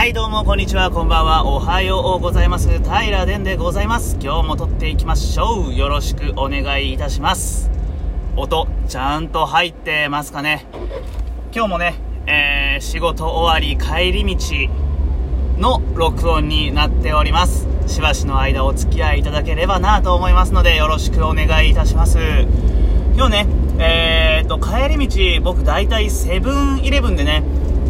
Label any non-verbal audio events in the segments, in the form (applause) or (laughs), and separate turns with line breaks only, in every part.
はい、どうも、こんにちは、こんばんは、おはようございます。平殿でございます。今日も撮っていきましょう。よろしくお願いいたします。音、ちゃんと入ってますかね。今日もね、えー、仕事終わり帰り道の録音になっております。しばしの間お付き合いいただければなと思いますので、よろしくお願いいたします。今日ね、えーと、帰り道、僕大体セブンイレブンでね、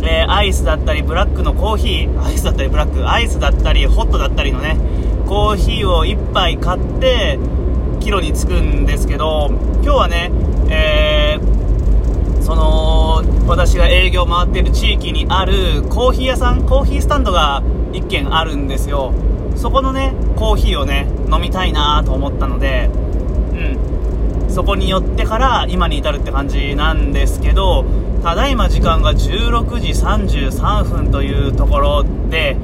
えーアイスだったりブラックのコーヒー、アイスだったりブラック、アイスだったりホットだったりのね、コーヒーを1杯買って、キロに着くんですけど、今日はね、えーその、私が営業回ってる地域にあるコーヒー屋さん、コーヒースタンドが1軒あるんですよ。そこのね、コーヒーをね、飲みたいなと思ったので、うん。そこに寄ってから今に至るって感じなんですけど、ただいま時間が16時33分というところで、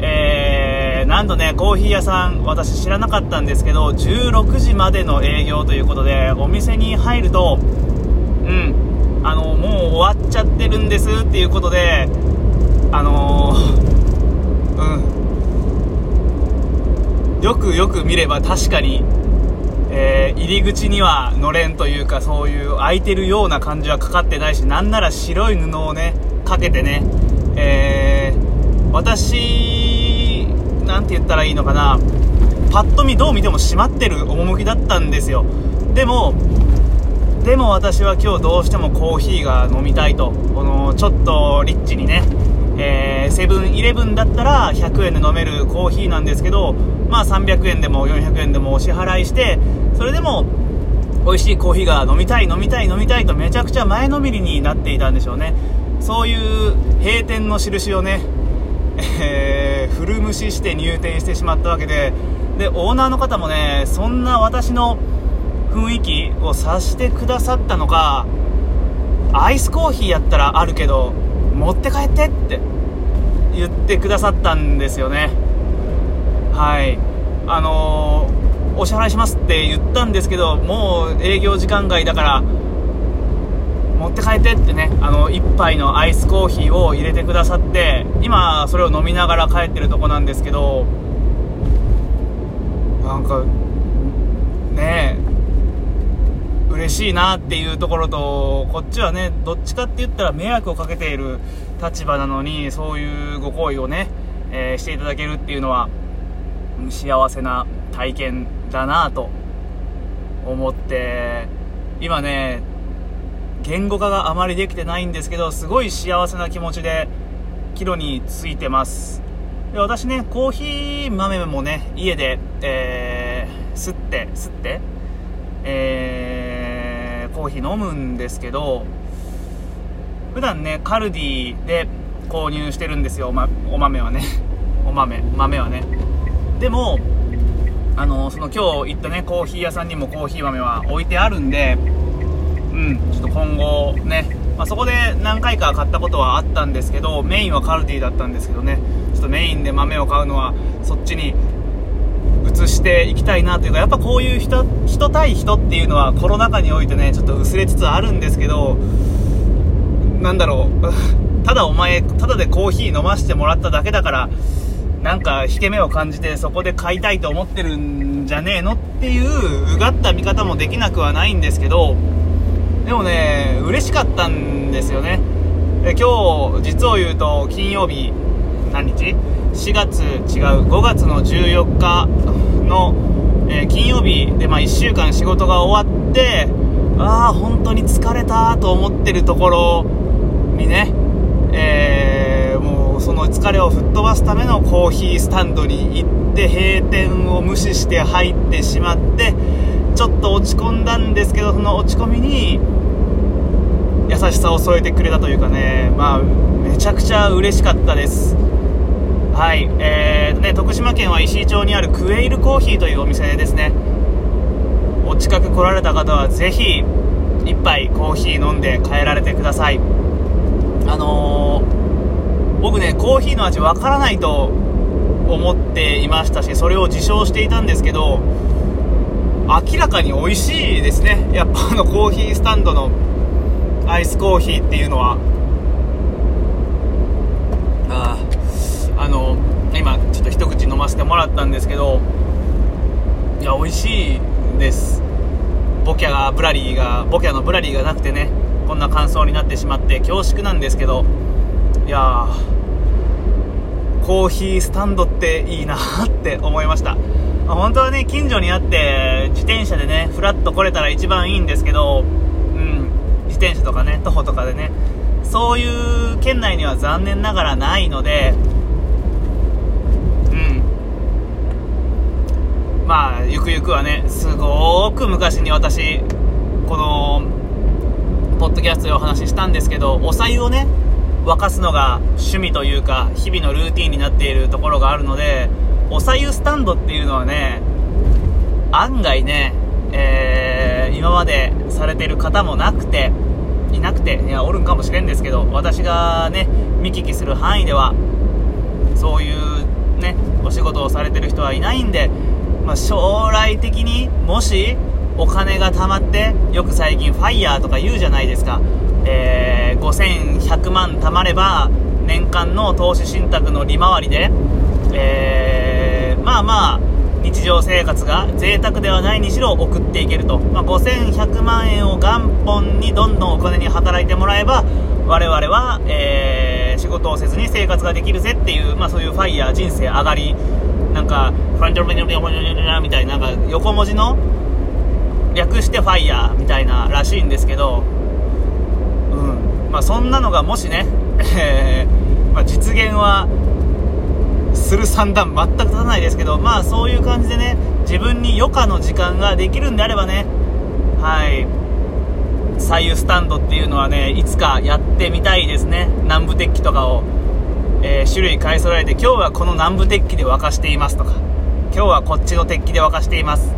えー、なんとね、コーヒー屋さん、私知らなかったんですけど、16時までの営業ということで、お店に入ると、うん、あの、もう終わっちゃってるんですっていうことで、あのー、うん。よくよく見れば確かに、えー入り口にはのれんというかそういう空いてるような感じはかかってないしなんなら白い布をねかけてね、えー私なんて言ったらいいのかなパッと見どう見ても閉まってる趣だったんですよ。でもでも私は今日どうしてもコーヒーが飲みたいとこのちょっとリッチにねえーセブンイレブンだったら100円で飲めるコーヒーなんですけどまあ300円でも400円でもお支払いしてそれでも美味しいコーヒーが飲みたい飲みたい飲みたいとめちゃくちゃ前のめりになっていたんでしょうね。そういう閉店の印をね、えー古無視して入店してしまったわけででオーナーの方もねそんな私の雰囲気を察してくださったのかアイスコーヒーやったらあるけど持って帰ってって言ってくださったんですよね。はい。あのーお支払いしますって言ったんですけどもう営業時間外だから持って帰ってってねあの1杯のアイスコーヒーを入れてくださって今それを飲みながら帰ってるとこなんですけどなんかねえ嬉しいなっていうところとこっちはねどっちかって言ったら迷惑をかけている立場なのにそういうご好意をね、えーしていただけるっていうのは幸せな体験だなと思って今ね言語化があまりできてないんですけどすごい幸せな気持ちでキロについてます。で私ねコーヒー豆もね家で、えー、吸って吸ってえー、コーヒー飲むんですけど普段ねカルディで購入してるんですよ、ま、お豆はね。(laughs) お豆豆はね。でもあのその今日行ったねコーヒー屋さんにもコーヒー豆は置いてあるんでうんちょっと今後ね、まあ、そこで何回か買ったことはあったんですけどメインはカルディだったんですけどねちょっとメインで豆を買うのはそっちにしていきたいなというかやっぱこういう人人対人っていうのはコロナ禍においてねちょっと薄れつつあるんですけどなんだろう。(laughs) ただお前ただでコーヒー飲ませてもらっただけだからなんか引け目を感じてそこで買いたいと思ってるんじゃねえのっていううがった見方もできなくはないんですけどでもね嬉しかったんですよね。で今日実を言うと金曜日何日 ?4 月違う5月の14日。の、えー金曜日で、まあ、1週間仕事が終わってああ本当に疲れたと思ってるところにね、えーもうその疲れを吹っ飛ばすためのコーヒースタンドに行って閉店を無視して入ってしまってちょっと落ち込んだんですけどその落ち込みに優しさを添えてくれたというかねまあめちゃくちゃ嬉しかったです。はいえーね、徳島県は石井町にあるクエイルコーヒーというお店ですね。お近く来られた方はぜひ一杯コーヒー飲んで帰られてください。あのー僕ねコーヒーの味わからないと思っていましたしそれを自称していたんですけど明らかに美味しいですね。やっぱあのコーヒースタンドのアイスコーヒーっていうのは。あの今ちょっと一口飲ませてもらったんですけどいや美味しいです。ボキャがブラリーがボキャのブラリーがなくてねこんな感想になってしまって恐縮なんですけどいやコーヒースタンドっていいなって思いました。本当はね近所にあって自転車でねふらっと来れたら一番いいんですけどうん自転車とかね徒歩とかでねそういう県内には残念ながらないのでうんまあゆくゆくはねすごく昔に私このポッドキャストでお話ししたんですけどおさゆをね沸かすのが趣味というか日々のルーティンになっているところがあるのでおさゆスタンドっていうのはね案外ね、えー、今までされてる方もなくていなくていやおるんかもしれんですけど私がね見聞きする範囲ではそういうねお仕事をされてる人はいないんで、まあ、将来的にもしお金が貯まってよく最近ファイヤーとか言うじゃないですか、えー、5100万貯まれば年間の投資信託の利回りで、えー、まあまあ日常生活が贅沢ではないにしろ送っていけると、まあ、5100万円を元本にどんどんお金に働いてもらえば我々は、えー、仕事をせずに生活ができるぜっていう、まあ、そういうファイヤー人生上がりかフランジョルみたいななんか横文字の略してファイヤーみたいならしいんですけど、うんまあ、そんなのがもしね、えーまあ、実現はする算段全く立たないですけど、まあそういう感じでね、自分に余暇の時間ができるんであればね、はい、左右スタンドっていうのはね、いつかやってみたいですね。南部鉄器とかを、えー、種類買い揃えて、今日はこの南部鉄器で沸かしていますとか、今日はこっちの鉄器で沸かしています。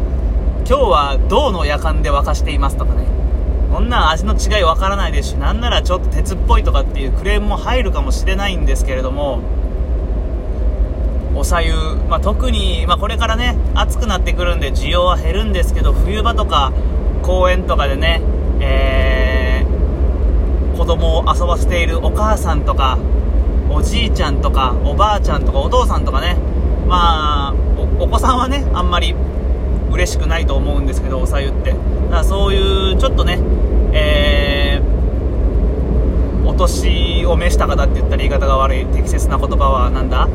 今日は銅の夜間で沸かしていますとかね。こんな味の違いわからないですし、なんならちょっと鉄っぽいとかっていうクレームも入るかもしれないんですけれども、おさゆ、まあ、特に、まあ、これからね暑くなってくるんで需要は減るんですけど冬場とか公園とかでね、えー、子供を遊ばせているお母さんとかおじいちゃんとかおばあちゃんとかお父さんとかねまあお子さんはねあんまり嬉しくないと思うんですけどおさゆってだからそういうちょっとねえー、お年を召した方って言ったら言い方が悪い適切な言葉はなんだ？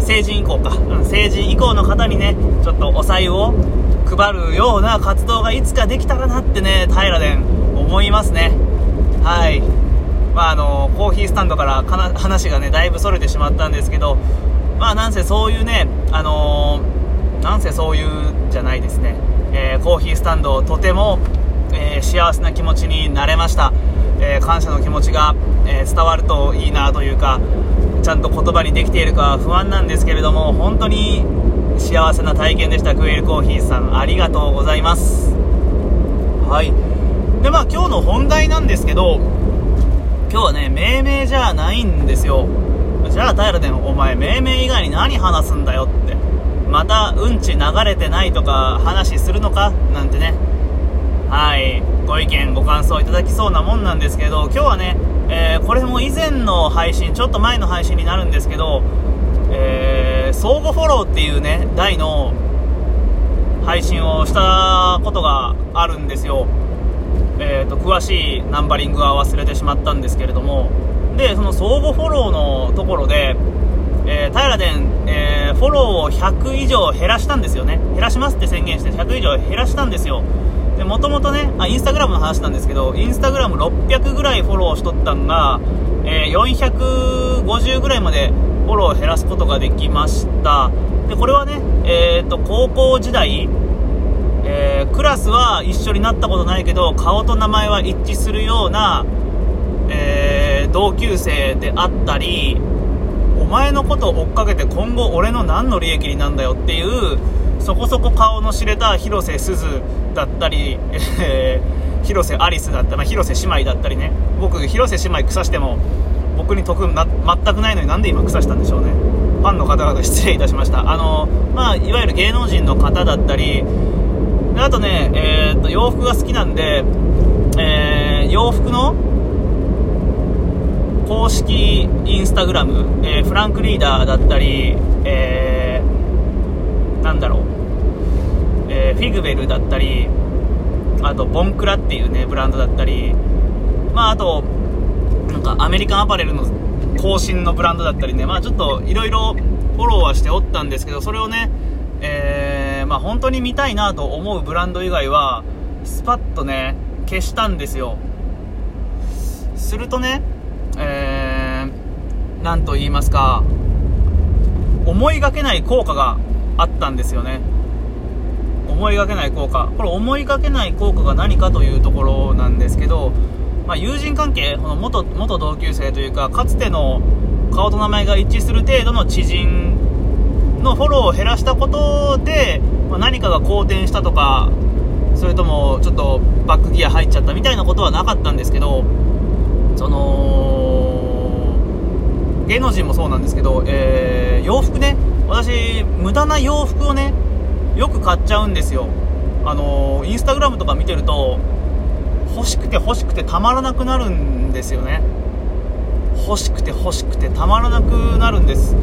成人以降か、うん、成人以降の方にね、ちょっとお財を配るような活動がいつかできたらなってね、平殿思いますね。はい。まあ、あの、コーヒースタンドから話がね、だいぶそれてしまったんですけど、まあ、なんせそういうね、あのー、なんせそういうじゃないですね、えー、コーヒースタンド、とても、えー、幸せな気持ちになれました。え感謝の気持ちが、え伝わるといいなというか、ちゃんと言葉にできているか不安なんですけれども本当に幸せな体験でした。クエルコーヒーさんありがとうございます。はい。でまあ今日の本題なんですけど今日はね命名じゃないんですよ。じゃあ平でお前命名以外に何話すんだよって。またうんち流れてないとか話するのか？なんてね。はい。ご意見ご感想いただきそうなもんなんですけど今日はねえー、これも以前の配信、ちょっと前の配信になるんですけど、えー、相互フォローっていうね、台の配信をしたことがあるんですよ。えーと、詳しいナンバリングは忘れてしまったんですけれども、で、その相互フォローのところで、えー、平殿、えー、フォローを100以上減らしたんですよね。減らしますって宣言して100以上減らしたんですよ。で、もともとね、あ、インスタグラムの話なんですけど、インスタグラム600ぐらいフォローしとったんが、えー、450ぐらいまでフォローを減らすことができました。で、これはね、えっ、ー、と、高校時代、えー、クラスは一緒になったことないけど、顔と名前は一致するような、えー、同級生であったり、お前のことを追っかけて今後俺の何の利益になんだよっていう、そこそこ顔の知れた広瀬すずだったり、えー、広瀬アリスだったり、まあ、広瀬姉妹だったりね。僕広瀬姉妹腐しても僕に得な全くないのになんで今腐したんでしょうね。ファンの方々失礼いたしました。あの、まあ、いわゆる芸能人の方だったりあとね、えー、と洋服が好きなんで、えー、洋服の公式インスタグラム、えー、フランクリーダーだったり、えーなんだろう、えー、フィグベルだったりあとボンクラっていうねブランドだったりまああとなんかアメリカンアパレルの更新のブランドだったりねまあちょっといろいろフォローはしておったんですけどそれをねえー、まあ本当に見たいなと思うブランド以外はスパッとね消したんですよ。するとねえー、と言いますか思いがけない効果があったんですよね。思いがけない効果。これ思いがけない効果が何かというところなんですけど、まあ、友人関係この元元同級生というかかつての顔と名前が一致する程度の知人のフォローを減らしたことで、まあ、何かが好転したとかそれともちょっとバックギア入っちゃったみたいなことはなかったんですけどその芸能人もそうなんですけど、えー、洋服ね。私無駄な洋服をねよく買っちゃうんですよ。あのインスタグラムとか見てると欲しくて欲しくてたまらなくなるんですよね。欲しくて欲しくてたまらなくなるんです。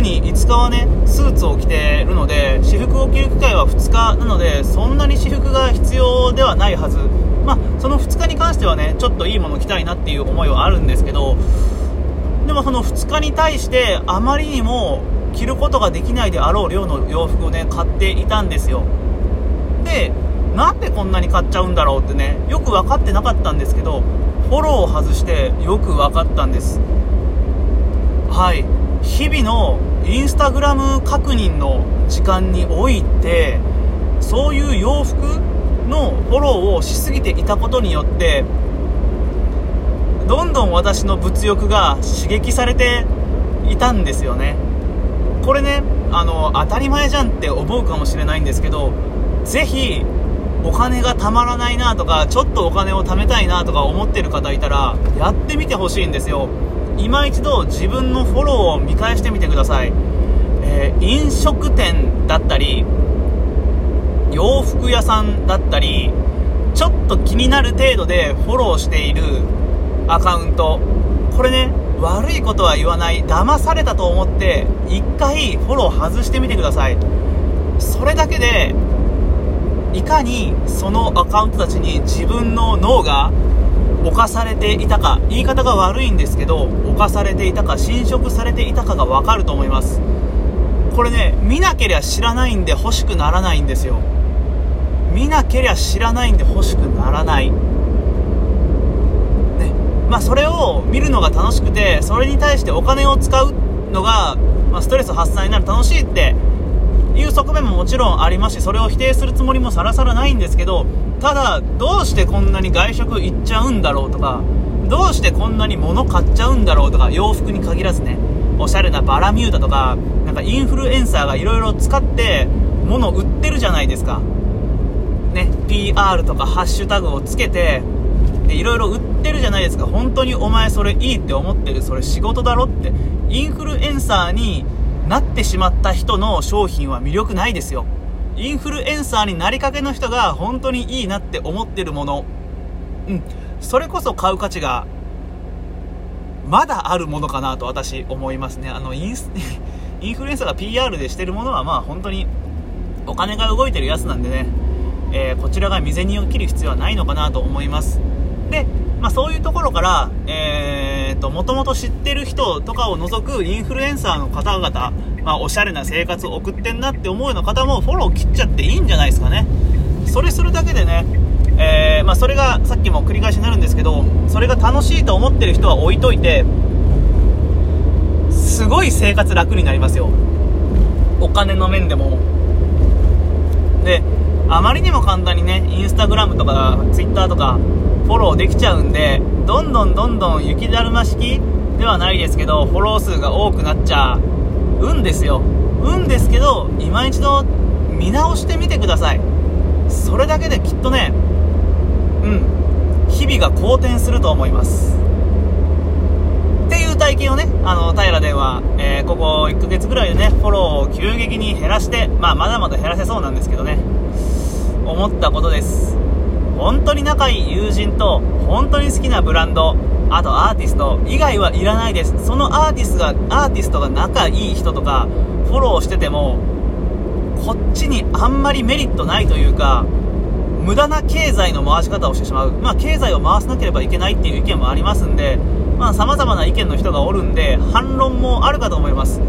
週に5日はねスーツを着ているので私服を着る機会は2日なのでそんなに私服が必要ではないはず。まあその2日に関してはねちょっといいもの着たいなっていう思いはあるんですけどでもその2日に対してあまりにも着ることができないであろう量の洋服をね買っていたんですよ。でなんでこんなに買っちゃうんだろうってね？よく分かってなかったんですけどフォローを外してよく分かったんです。はい。日々のインスタグラム確認の時間においてそういう洋服のフォローをしすぎていたことによってどんどん私の物欲が刺激されていたんですよね。これねあの当たり前じゃんって思うかもしれないんですけどぜひお金がたまらないなとかちょっとお金を貯めたいなとか思ってる方いたらやってみてほしいんですよ。今一度自分のフォローを見返してみてください、えー、飲食店だったり洋服屋さんだったりちょっと気になる程度でフォローしているアカウント。これね悪いことは言わない。騙されたと思って1回フォロー外してみてください。それだけでいかにそのアカウントたちに自分の脳が侵されていたか言い方が悪いんですけど侵されていたか侵食されていたかが分かると思います。これね見なけりゃ知らないんで欲しくならないんですよ。見なけりゃ知らないんで欲しくならない。ね。まあそれを見るのが楽しくてそれに対してお金を使うのが、まあ、ストレス発散になる楽しいっていう側面ももちろんありますしそれを否定するつもりもさらさらないんですけどただどうしてこんなに外食行っちゃうんだろうとかどうしてこんなに物買っちゃうんだろうとか洋服に限らずねおしゃれなバラミューダとかなんかインフルエンサーがいろいろ使って物売ってるじゃないですか。ね PR とかハッシュタグをつけていろいろ売ってるじゃないですか。本当にお前それいいって思ってるそれ仕事だろって。インフルエンサーになってしまった人の商品は魅力ないですよ。インフルエンサーになりかけの人が本当にいいなって思ってるもの。うん。それこそ買う価値がまだあるものかなと私思いますね。あのインス (laughs) インフルエンサーが PR でしてるものはまあ本当にお金が動いてるやつなんでね、えー、こちらが未然に切る必要はないのかなと思います。で、まあ、そういうところから、えーと、もともと知ってる人とかを除くインフルエンサーの方々、まあ、おしゃれな生活を送ってんなって思うような方もフォロー切っちゃっていいんじゃないですかね。それするだけでね、えー、まあ、それがさっきも繰り返しになるんですけどそれが楽しいと思ってる人は置いといてすごい生活楽になりますよ。お金の面でも。であまりにも簡単にねインスタグラムとかツイッターとかフォローできちゃうんでどんどんどんどん雪だるま式ではないですけどフォロー数が多くなっちゃうんですよ。うんですけど今一度見直してみてください。それだけできっとねうん日々が好転すると思います。っていう体験をねあの平では、えー、ここ1ヶ月ぐらいでねフォローを急激に減らしてまあまだまだ減らせそうなんですけどね。思ったことです。本当に仲いい友人と本当に好きなブランドあとアーティスト以外はいらないですそのアーティストがアーティストが仲いい人とかフォローしててもこっちにあんまりメリットないというか無駄な経済の回し方をしてしまう、まあ、経済を回さなければいけないっていう意見もありますんでさ、まあ、様々な意見の人がおるんで、反論もあるかと思います。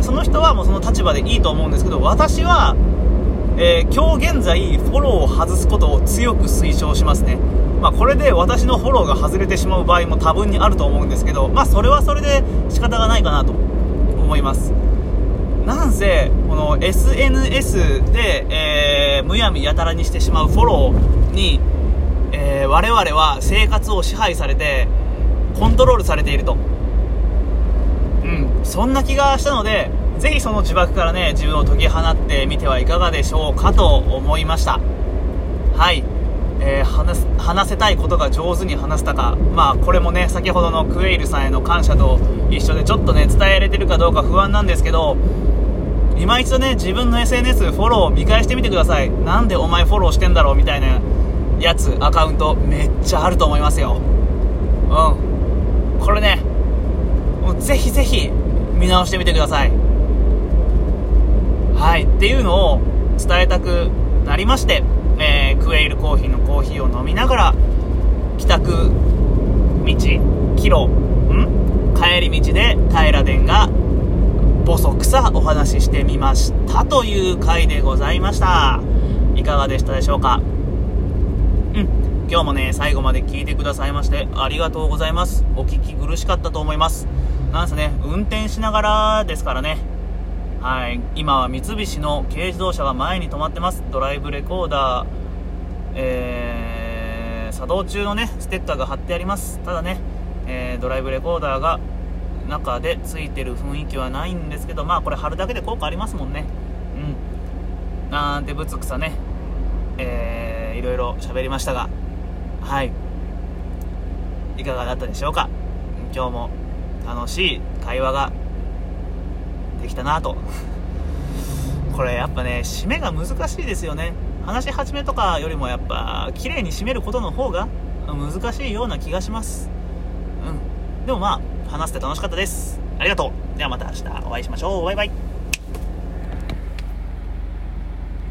その人はもうその立場でいいと思うんですけど、私は、えー、今日現在、フォローを外すことを強く推奨しますね。まあ、これで私のフォローが外れてしまう場合も多分にあると思うんですけど、まあ、それはそれで仕方がないかなと思います。なんせ、この SNS で、えー、むやみやたらにしてしまうフォローに、えー、我々は生活を支配されて、コントロールされていると。うん、そんな気がしたので、ぜひその呪縛からね、自分を解き放ってみてはいかがでしょうかと思いました。はい。えー、話話せたいことが上手に話せたか、まあ、これもね、先ほどのクエイルさんへの感謝と一緒で、ちょっとね、伝えられてるかどうか不安なんですけど、今一度ね、自分の SNS フォローを見返してみてください。なんでお前フォローしてんだろうみたいなやつ、アカウント、めっちゃあると思いますよ。うん。これね、もうぜひぜひ見直してみてください。はい、っていうのを伝えたくなりまして、えー、クエイルコーヒーのコーヒーを飲みながら、帰宅道、キロ、ん？帰り道で平殿がボソクサお話ししてみましたという回でございました。いかがでしたでしょうか？うん。今日もね、最後まで聞いてくださいましてありがとうございます。お聞き苦しかったと思います。なんせね、運転しながらですからね。はい。今は三菱の軽自動車が前に止まってます。ドライブレコーダー、えー、作動中のね、ステッカーが貼ってあります。ただね、えー、ドライブレコーダーが中でついてる雰囲気はないんですけど、まあこれ貼るだけで効果ありますもんね。うん。なんてぶつくさね、えー、いろいろ喋りましたが、はいいかがだったでしょうか？今日も楽しい会話ができたなと。これやっぱね締めが難しいですよね。話し始めとかよりもやっぱ綺麗に締めることの方が難しいような気がします。うん。でもまあ話して楽しかったです。ありがとう。ではまた明日お会いしましょう。バイバイ。